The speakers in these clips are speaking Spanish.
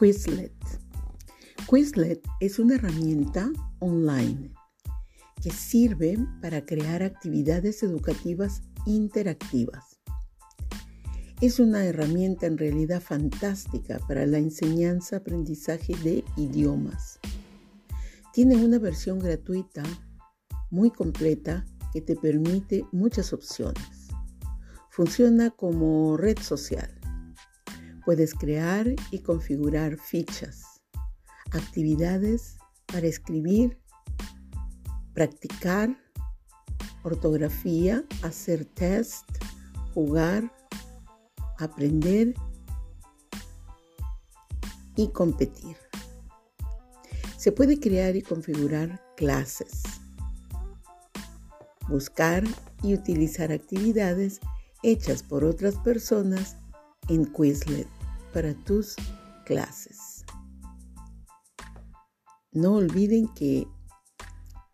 Quizlet. Quizlet es una herramienta online que sirve para crear actividades educativas interactivas. Es una herramienta en realidad fantástica para la enseñanza-aprendizaje de idiomas. Tiene una versión gratuita muy completa que te permite muchas opciones. Funciona como red social. Puedes crear y configurar fichas, actividades para escribir, practicar, ortografía, hacer test, jugar, aprender y competir. Se puede crear y configurar clases, buscar y utilizar actividades hechas por otras personas en Quizlet para tus clases. No olviden que,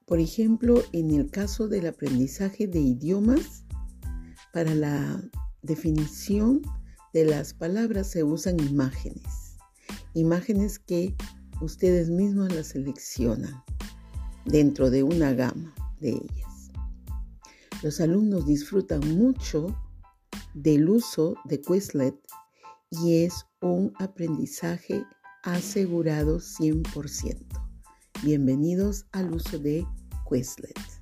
por ejemplo, en el caso del aprendizaje de idiomas, para la definición de las palabras se usan imágenes, imágenes que ustedes mismos las seleccionan dentro de una gama de ellas. Los alumnos disfrutan mucho del uso de Quizlet y es un aprendizaje asegurado 100%. Bienvenidos al uso de Quizlet.